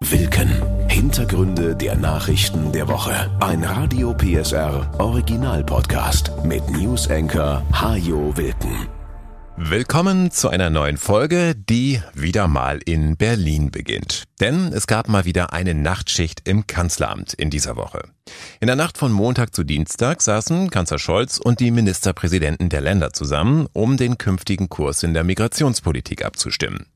Wilken. Hintergründe der Nachrichten der Woche. Ein Radio PSR Original Podcast mit News Hajo Wilken. Willkommen zu einer neuen Folge, die wieder mal in Berlin beginnt. Denn es gab mal wieder eine Nachtschicht im Kanzleramt in dieser Woche. In der Nacht von Montag zu Dienstag saßen Kanzler Scholz und die Ministerpräsidenten der Länder zusammen, um den künftigen Kurs in der Migrationspolitik abzustimmen.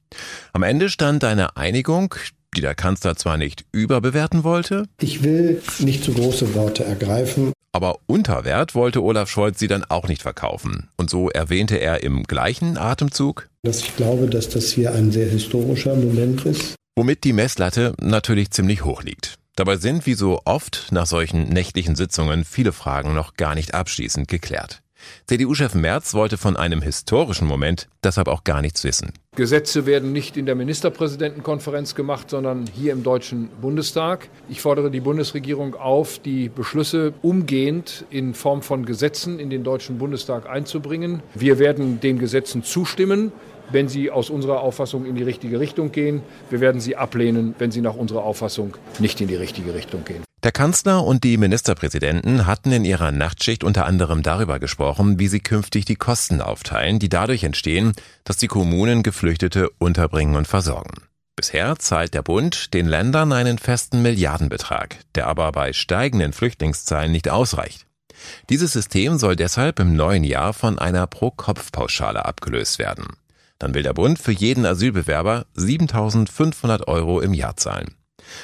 Am Ende stand eine Einigung, die der Kanzler zwar nicht überbewerten wollte. Ich will nicht zu große Worte ergreifen. Aber unter Wert wollte Olaf Scholz sie dann auch nicht verkaufen. Und so erwähnte er im gleichen Atemzug, dass ich glaube, dass das hier ein sehr historischer Moment ist. Womit die Messlatte natürlich ziemlich hoch liegt. Dabei sind, wie so oft nach solchen nächtlichen Sitzungen, viele Fragen noch gar nicht abschließend geklärt. CDU-Chef Merz wollte von einem historischen Moment deshalb auch gar nichts wissen. Gesetze werden nicht in der Ministerpräsidentenkonferenz gemacht, sondern hier im Deutschen Bundestag. Ich fordere die Bundesregierung auf, die Beschlüsse umgehend in Form von Gesetzen in den Deutschen Bundestag einzubringen. Wir werden den Gesetzen zustimmen wenn sie aus unserer Auffassung in die richtige Richtung gehen. Wir werden sie ablehnen, wenn sie nach unserer Auffassung nicht in die richtige Richtung gehen. Der Kanzler und die Ministerpräsidenten hatten in ihrer Nachtschicht unter anderem darüber gesprochen, wie sie künftig die Kosten aufteilen, die dadurch entstehen, dass die Kommunen Geflüchtete unterbringen und versorgen. Bisher zahlt der Bund den Ländern einen festen Milliardenbetrag, der aber bei steigenden Flüchtlingszahlen nicht ausreicht. Dieses System soll deshalb im neuen Jahr von einer Pro-Kopf-Pauschale abgelöst werden. Dann will der Bund für jeden Asylbewerber 7500 Euro im Jahr zahlen.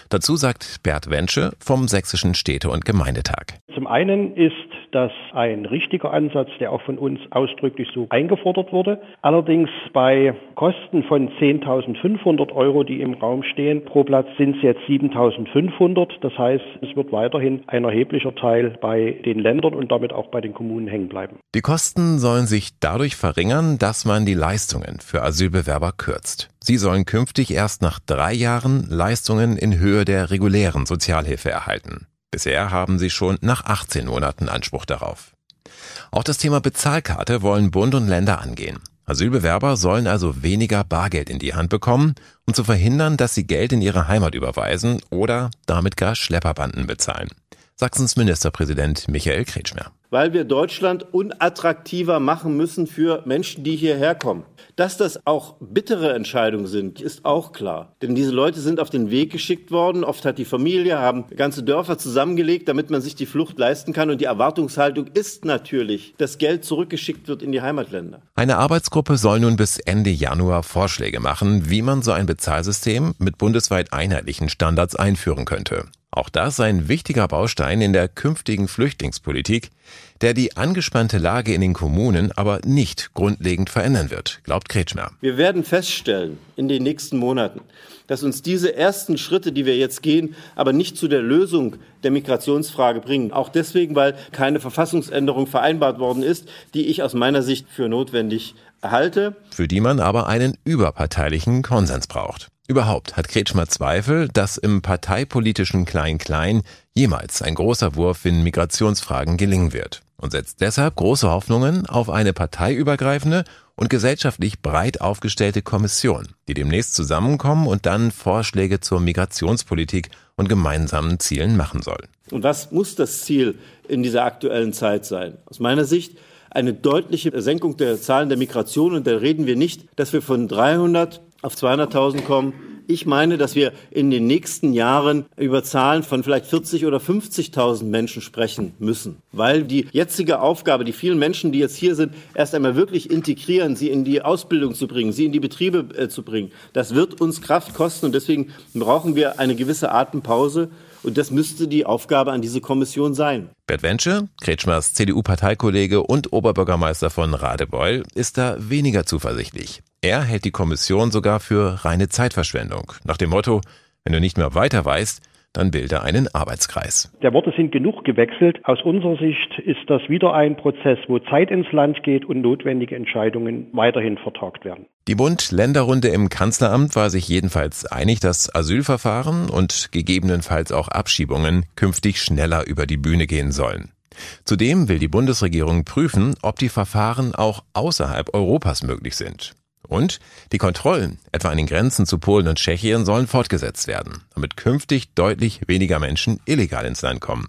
Dazu sagt Bert Wensche vom Sächsischen Städte- und Gemeindetag. Zum einen ist das ein richtiger Ansatz, der auch von uns ausdrücklich so eingefordert wurde. Allerdings bei Kosten von 10.500 Euro, die im Raum stehen, pro Platz sind es jetzt 7.500. Das heißt, es wird weiterhin ein erheblicher Teil bei den Ländern und damit auch bei den Kommunen hängen bleiben. Die Kosten sollen sich dadurch verringern, dass man die Leistungen für Asylbewerber kürzt. Sie sollen künftig erst nach drei Jahren Leistungen in Höhe der regulären Sozialhilfe erhalten. Bisher haben sie schon nach 18 Monaten Anspruch darauf. Auch das Thema Bezahlkarte wollen Bund und Länder angehen. Asylbewerber sollen also weniger Bargeld in die Hand bekommen, um zu verhindern, dass sie Geld in ihre Heimat überweisen oder damit gar Schlepperbanden bezahlen. Sachsens Ministerpräsident Michael Kretschmer weil wir Deutschland unattraktiver machen müssen für Menschen, die hierher kommen. Dass das auch bittere Entscheidungen sind, ist auch klar. Denn diese Leute sind auf den Weg geschickt worden. Oft hat die Familie, haben ganze Dörfer zusammengelegt, damit man sich die Flucht leisten kann. Und die Erwartungshaltung ist natürlich, dass Geld zurückgeschickt wird in die Heimatländer. Eine Arbeitsgruppe soll nun bis Ende Januar Vorschläge machen, wie man so ein Bezahlsystem mit bundesweit einheitlichen Standards einführen könnte. Auch das ein wichtiger Baustein in der künftigen Flüchtlingspolitik, der die angespannte Lage in den Kommunen aber nicht grundlegend verändern wird, glaubt Kretschmer. Wir werden feststellen in den nächsten Monaten, dass uns diese ersten Schritte, die wir jetzt gehen, aber nicht zu der Lösung der Migrationsfrage bringen. Auch deswegen, weil keine Verfassungsänderung vereinbart worden ist, die ich aus meiner Sicht für notwendig halte. Für die man aber einen überparteilichen Konsens braucht. Überhaupt hat Kretschmer Zweifel, dass im parteipolitischen Klein-Klein jemals ein großer Wurf in Migrationsfragen gelingen wird und setzt deshalb große Hoffnungen auf eine parteiübergreifende und gesellschaftlich breit aufgestellte Kommission, die demnächst zusammenkommen und dann Vorschläge zur Migrationspolitik und gemeinsamen Zielen machen soll. Und was muss das Ziel in dieser aktuellen Zeit sein? Aus meiner Sicht eine deutliche Senkung der Zahlen der Migration. Und da reden wir nicht, dass wir von 300 auf 200.000 kommen. Ich meine, dass wir in den nächsten Jahren über Zahlen von vielleicht 40 oder 50.000 Menschen sprechen müssen, weil die jetzige Aufgabe, die vielen Menschen, die jetzt hier sind, erst einmal wirklich integrieren, sie in die Ausbildung zu bringen, sie in die Betriebe äh, zu bringen, das wird uns Kraft kosten. Und deswegen brauchen wir eine gewisse Atempause und das müsste die Aufgabe an diese Kommission sein. Bert Wensche, Kretschmers CDU-Parteikollege und Oberbürgermeister von Radebeul, ist da weniger zuversichtlich. Er hält die Kommission sogar für reine Zeitverschwendung. Nach dem Motto, wenn du nicht mehr weiter weißt, dann bilde einen Arbeitskreis. Der Worte sind genug gewechselt. Aus unserer Sicht ist das wieder ein Prozess, wo Zeit ins Land geht und notwendige Entscheidungen weiterhin vertagt werden. Die Bund-Länder-Runde im Kanzleramt war sich jedenfalls einig, dass Asylverfahren und gegebenenfalls auch Abschiebungen künftig schneller über die Bühne gehen sollen. Zudem will die Bundesregierung prüfen, ob die Verfahren auch außerhalb Europas möglich sind. Und die Kontrollen, etwa an den Grenzen zu Polen und Tschechien, sollen fortgesetzt werden, damit künftig deutlich weniger Menschen illegal ins Land kommen.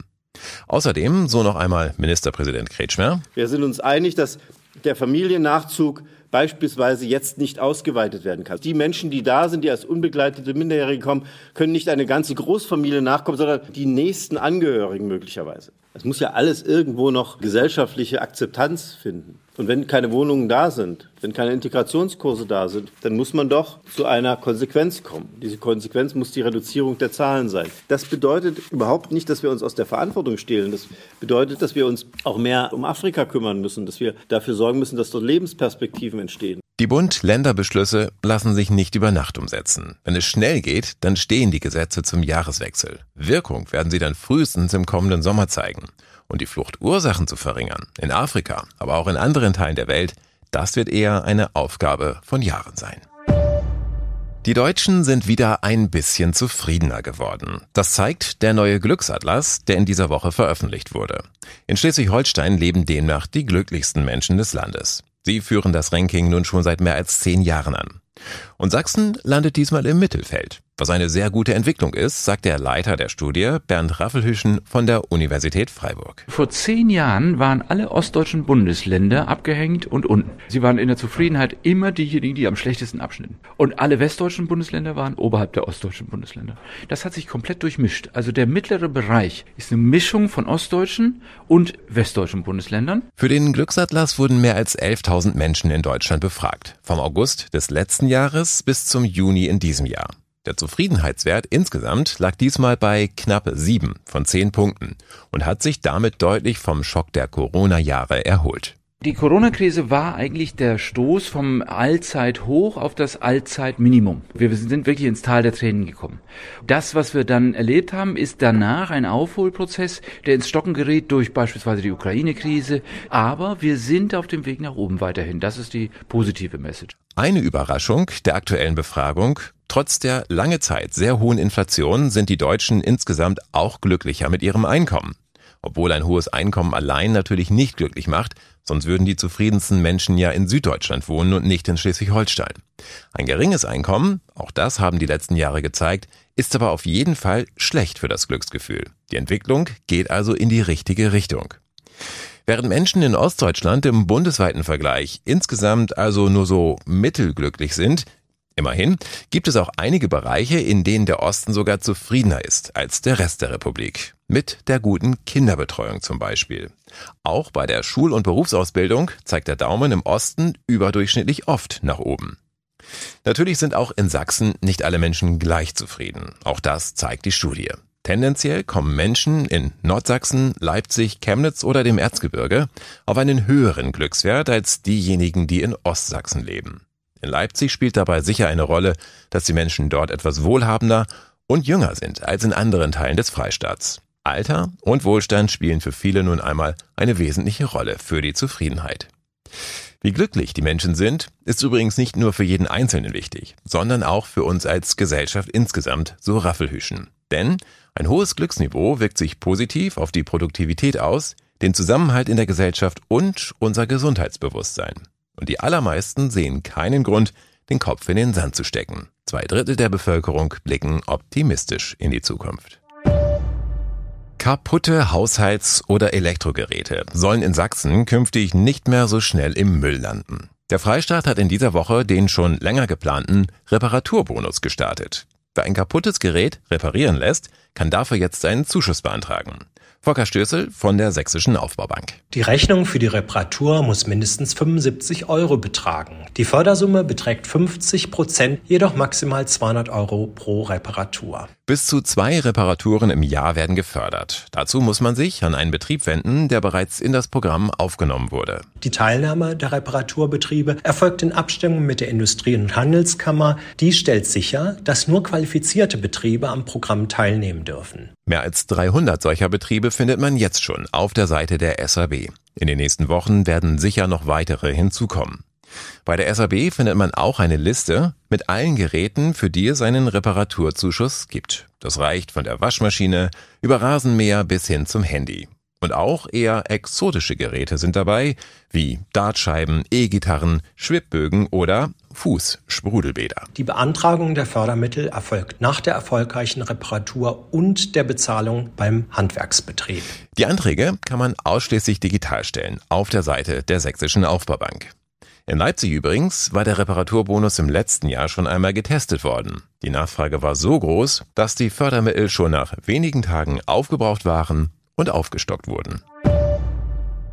Außerdem, so noch einmal Ministerpräsident Kretschmer. Wir sind uns einig, dass der Familiennachzug beispielsweise jetzt nicht ausgeweitet werden kann. Die Menschen, die da sind, die als unbegleitete Minderjährige kommen, können nicht eine ganze Großfamilie nachkommen, sondern die nächsten Angehörigen möglicherweise. Es muss ja alles irgendwo noch gesellschaftliche Akzeptanz finden. Und wenn keine Wohnungen da sind, wenn keine Integrationskurse da sind, dann muss man doch zu einer Konsequenz kommen. Diese Konsequenz muss die Reduzierung der Zahlen sein. Das bedeutet überhaupt nicht, dass wir uns aus der Verantwortung stehlen. Das bedeutet, dass wir uns auch mehr um Afrika kümmern müssen, dass wir dafür sorgen müssen, dass dort Lebensperspektiven entstehen. Die Bund-Länder-Beschlüsse lassen sich nicht über Nacht umsetzen. Wenn es schnell geht, dann stehen die Gesetze zum Jahreswechsel. Wirkung werden sie dann frühestens im kommenden Sommer zeigen. Und die Fluchtursachen zu verringern, in Afrika, aber auch in anderen Teilen der Welt, das wird eher eine Aufgabe von Jahren sein. Die Deutschen sind wieder ein bisschen zufriedener geworden. Das zeigt der neue Glücksatlas, der in dieser Woche veröffentlicht wurde. In Schleswig-Holstein leben demnach die glücklichsten Menschen des Landes. Sie führen das Ranking nun schon seit mehr als zehn Jahren an. Und Sachsen landet diesmal im Mittelfeld. Was eine sehr gute Entwicklung ist, sagt der Leiter der Studie, Bernd Raffelhüschen von der Universität Freiburg. Vor zehn Jahren waren alle ostdeutschen Bundesländer abgehängt und unten. Sie waren in der Zufriedenheit immer diejenigen, die am schlechtesten abschnitten. Und alle westdeutschen Bundesländer waren oberhalb der ostdeutschen Bundesländer. Das hat sich komplett durchmischt. Also der mittlere Bereich ist eine Mischung von ostdeutschen und westdeutschen Bundesländern. Für den Glücksatlas wurden mehr als 11.000 Menschen in Deutschland befragt. Vom August des letzten Jahres bis zum Juni in diesem Jahr. Der Zufriedenheitswert insgesamt lag diesmal bei knapp sieben von zehn Punkten und hat sich damit deutlich vom Schock der Corona-Jahre erholt. Die Corona-Krise war eigentlich der Stoß vom Allzeithoch auf das Allzeitminimum. Wir sind wirklich ins Tal der Tränen gekommen. Das, was wir dann erlebt haben, ist danach ein Aufholprozess, der ins Stocken gerät durch beispielsweise die Ukraine-Krise. Aber wir sind auf dem Weg nach oben weiterhin. Das ist die positive Message. Eine Überraschung der aktuellen Befragung. Trotz der lange Zeit sehr hohen Inflation sind die Deutschen insgesamt auch glücklicher mit ihrem Einkommen. Obwohl ein hohes Einkommen allein natürlich nicht glücklich macht, sonst würden die zufriedensten Menschen ja in Süddeutschland wohnen und nicht in Schleswig-Holstein. Ein geringes Einkommen, auch das haben die letzten Jahre gezeigt, ist aber auf jeden Fall schlecht für das Glücksgefühl. Die Entwicklung geht also in die richtige Richtung. Während Menschen in Ostdeutschland im bundesweiten Vergleich insgesamt also nur so mittelglücklich sind, Immerhin gibt es auch einige Bereiche, in denen der Osten sogar zufriedener ist als der Rest der Republik. Mit der guten Kinderbetreuung zum Beispiel. Auch bei der Schul- und Berufsausbildung zeigt der Daumen im Osten überdurchschnittlich oft nach oben. Natürlich sind auch in Sachsen nicht alle Menschen gleich zufrieden. Auch das zeigt die Studie. Tendenziell kommen Menschen in Nordsachsen, Leipzig, Chemnitz oder dem Erzgebirge auf einen höheren Glückswert als diejenigen, die in Ostsachsen leben. In Leipzig spielt dabei sicher eine Rolle, dass die Menschen dort etwas wohlhabender und jünger sind als in anderen Teilen des Freistaats. Alter und Wohlstand spielen für viele nun einmal eine wesentliche Rolle für die Zufriedenheit. Wie glücklich die Menschen sind, ist übrigens nicht nur für jeden Einzelnen wichtig, sondern auch für uns als Gesellschaft insgesamt, so Raffelhüschen. Denn ein hohes Glücksniveau wirkt sich positiv auf die Produktivität aus, den Zusammenhalt in der Gesellschaft und unser Gesundheitsbewusstsein und die allermeisten sehen keinen Grund, den Kopf in den Sand zu stecken. Zwei Drittel der Bevölkerung blicken optimistisch in die Zukunft. Kaputte Haushalts- oder Elektrogeräte sollen in Sachsen künftig nicht mehr so schnell im Müll landen. Der Freistaat hat in dieser Woche den schon länger geplanten Reparaturbonus gestartet. Wer ein kaputtes Gerät reparieren lässt, kann dafür jetzt einen Zuschuss beantragen. Volker Stößel von der Sächsischen Aufbaubank. Die Rechnung für die Reparatur muss mindestens 75 Euro betragen. Die Fördersumme beträgt 50 Prozent, jedoch maximal 200 Euro pro Reparatur. Bis zu zwei Reparaturen im Jahr werden gefördert. Dazu muss man sich an einen Betrieb wenden, der bereits in das Programm aufgenommen wurde. Die Teilnahme der Reparaturbetriebe erfolgt in Abstimmung mit der Industrie- und Handelskammer. Die stellt sicher, dass nur qualifizierte Betriebe am Programm teilnehmen dürfen. Mehr als 300 solcher Betriebe findet man jetzt schon auf der Seite der SAB. In den nächsten Wochen werden sicher noch weitere hinzukommen. Bei der SAB findet man auch eine Liste mit allen Geräten, für die es einen Reparaturzuschuss gibt. Das reicht von der Waschmaschine über Rasenmäher bis hin zum Handy. Und auch eher exotische Geräte sind dabei, wie Dartscheiben, E-Gitarren, Schwibbögen oder Fußsprudelbäder. Die Beantragung der Fördermittel erfolgt nach der erfolgreichen Reparatur und der Bezahlung beim Handwerksbetrieb. Die Anträge kann man ausschließlich digital stellen auf der Seite der Sächsischen Aufbaubank. In Leipzig übrigens war der Reparaturbonus im letzten Jahr schon einmal getestet worden. Die Nachfrage war so groß, dass die Fördermittel schon nach wenigen Tagen aufgebraucht waren und aufgestockt wurden.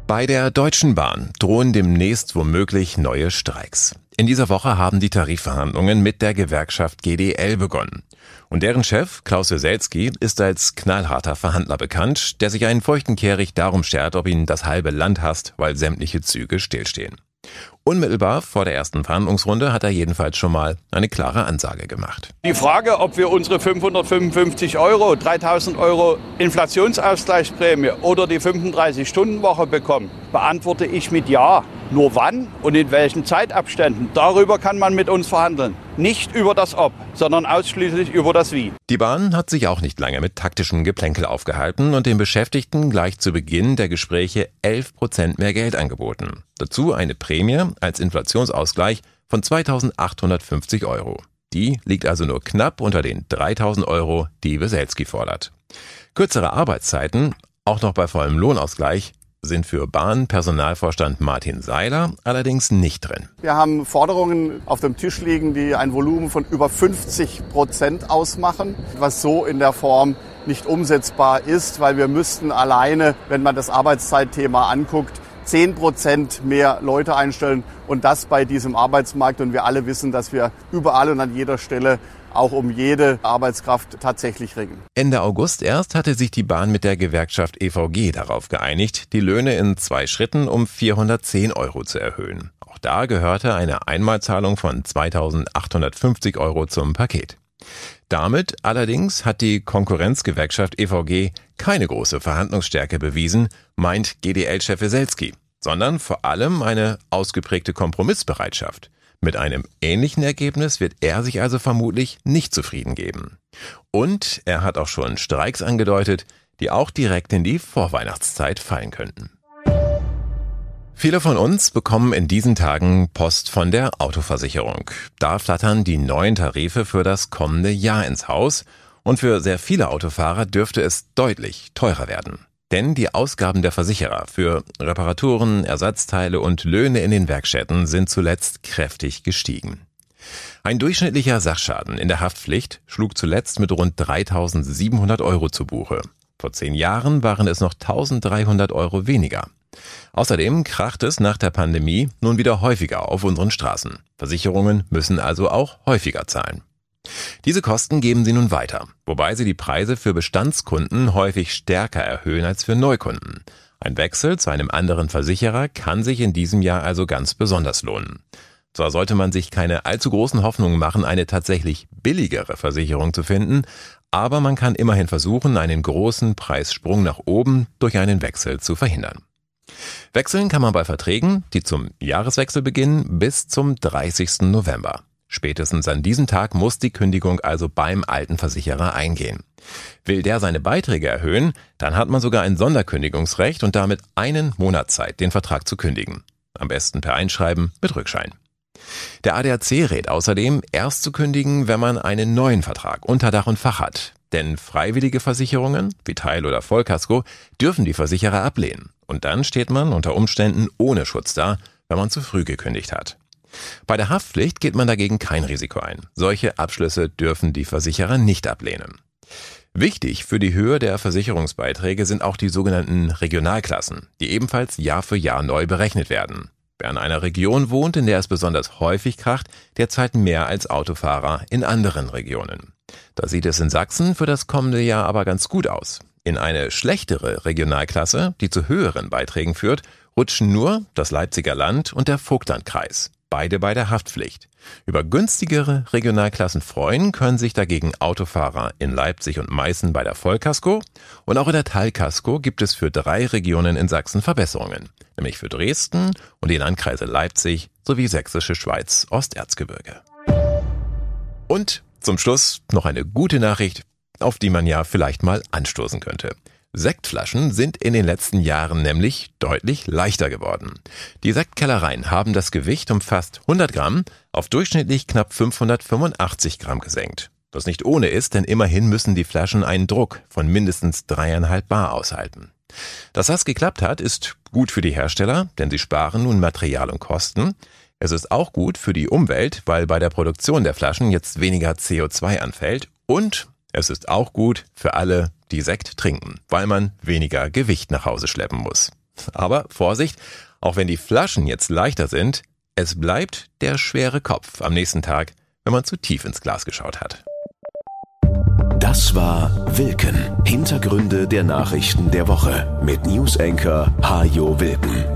Bei der Deutschen Bahn drohen demnächst womöglich neue Streiks. In dieser Woche haben die Tarifverhandlungen mit der Gewerkschaft GDL begonnen. Und deren Chef, Klaus Weselski, ist als knallharter Verhandler bekannt, der sich einen feuchten Kehricht darum schert, ob ihn das halbe Land hasst, weil sämtliche Züge stillstehen. Unmittelbar vor der ersten Verhandlungsrunde hat er jedenfalls schon mal eine klare Ansage gemacht. Die Frage, ob wir unsere 555 Euro, 3000 Euro Inflationsausgleichsprämie oder die 35-Stunden-Woche bekommen, beantworte ich mit Ja. Nur wann und in welchen Zeitabständen, darüber kann man mit uns verhandeln. Nicht über das Ob, sondern ausschließlich über das Wie. Die Bahn hat sich auch nicht lange mit taktischem Geplänkel aufgehalten und den Beschäftigten gleich zu Beginn der Gespräche 11 Prozent mehr Geld angeboten. Dazu eine Prämie als Inflationsausgleich von 2850 Euro. Die liegt also nur knapp unter den 3000 Euro, die Weselski fordert. Kürzere Arbeitszeiten, auch noch bei vollem Lohnausgleich, sind für Bahnpersonalvorstand Martin Seiler allerdings nicht drin. Wir haben Forderungen auf dem Tisch liegen, die ein Volumen von über 50 Prozent ausmachen, was so in der Form nicht umsetzbar ist, weil wir müssten alleine, wenn man das Arbeitszeitthema anguckt, 10 Prozent mehr Leute einstellen und das bei diesem Arbeitsmarkt. Und wir alle wissen, dass wir überall und an jeder Stelle auch um jede Arbeitskraft tatsächlich ringen. Ende August erst hatte sich die Bahn mit der Gewerkschaft EVG darauf geeinigt, die Löhne in zwei Schritten um 410 Euro zu erhöhen. Auch da gehörte eine Einmalzahlung von 2850 Euro zum Paket. Damit allerdings hat die Konkurrenzgewerkschaft EVG keine große Verhandlungsstärke bewiesen, meint GDL-Chef Weselski, sondern vor allem eine ausgeprägte Kompromissbereitschaft. Mit einem ähnlichen Ergebnis wird er sich also vermutlich nicht zufrieden geben. Und er hat auch schon Streiks angedeutet, die auch direkt in die Vorweihnachtszeit fallen könnten. Viele von uns bekommen in diesen Tagen Post von der Autoversicherung. Da flattern die neuen Tarife für das kommende Jahr ins Haus und für sehr viele Autofahrer dürfte es deutlich teurer werden. Denn die Ausgaben der Versicherer für Reparaturen, Ersatzteile und Löhne in den Werkstätten sind zuletzt kräftig gestiegen. Ein durchschnittlicher Sachschaden in der Haftpflicht schlug zuletzt mit rund 3700 Euro zu Buche. Vor zehn Jahren waren es noch 1300 Euro weniger. Außerdem kracht es nach der Pandemie nun wieder häufiger auf unseren Straßen. Versicherungen müssen also auch häufiger zahlen. Diese Kosten geben sie nun weiter, wobei sie die Preise für Bestandskunden häufig stärker erhöhen als für Neukunden. Ein Wechsel zu einem anderen Versicherer kann sich in diesem Jahr also ganz besonders lohnen. Zwar sollte man sich keine allzu großen Hoffnungen machen, eine tatsächlich billigere Versicherung zu finden, aber man kann immerhin versuchen, einen großen Preissprung nach oben durch einen Wechsel zu verhindern. Wechseln kann man bei Verträgen, die zum Jahreswechsel beginnen, bis zum 30. November. Spätestens an diesem Tag muss die Kündigung also beim alten Versicherer eingehen. Will der seine Beiträge erhöhen, dann hat man sogar ein Sonderkündigungsrecht und damit einen Monat Zeit, den Vertrag zu kündigen. Am besten per Einschreiben mit Rückschein. Der ADAC rät außerdem, erst zu kündigen, wenn man einen neuen Vertrag unter Dach und Fach hat. Denn freiwillige Versicherungen, wie Teil- oder Vollkasko, dürfen die Versicherer ablehnen. Und dann steht man unter Umständen ohne Schutz da, wenn man zu früh gekündigt hat. Bei der Haftpflicht geht man dagegen kein Risiko ein. Solche Abschlüsse dürfen die Versicherer nicht ablehnen. Wichtig für die Höhe der Versicherungsbeiträge sind auch die sogenannten Regionalklassen, die ebenfalls Jahr für Jahr neu berechnet werden. Wer in einer Region wohnt, in der es besonders häufig kracht, der zahlt mehr als Autofahrer in anderen Regionen. Da sieht es in Sachsen für das kommende Jahr aber ganz gut aus. In eine schlechtere Regionalklasse, die zu höheren Beiträgen führt, rutschen nur das Leipziger Land und der Vogtlandkreis beide bei der Haftpflicht. Über günstigere Regionalklassen freuen können sich dagegen Autofahrer in Leipzig und Meißen bei der Vollkasko und auch in der Teilkasko gibt es für drei Regionen in Sachsen Verbesserungen, nämlich für Dresden und die Landkreise Leipzig sowie Sächsische Schweiz Osterzgebirge. Und zum Schluss noch eine gute Nachricht, auf die man ja vielleicht mal anstoßen könnte. Sektflaschen sind in den letzten Jahren nämlich deutlich leichter geworden. Die Sektkellereien haben das Gewicht um fast 100 Gramm auf durchschnittlich knapp 585 Gramm gesenkt. Was nicht ohne ist, denn immerhin müssen die Flaschen einen Druck von mindestens dreieinhalb Bar aushalten. Dass das geklappt hat, ist gut für die Hersteller, denn sie sparen nun Material und Kosten. Es ist auch gut für die Umwelt, weil bei der Produktion der Flaschen jetzt weniger CO2 anfällt. Und es ist auch gut für alle, die Sekt trinken, weil man weniger Gewicht nach Hause schleppen muss. Aber Vorsicht, auch wenn die Flaschen jetzt leichter sind, es bleibt der schwere Kopf am nächsten Tag, wenn man zu tief ins Glas geschaut hat. Das war Wilken. Hintergründe der Nachrichten der Woche mit Newsenker Hajo Wilken.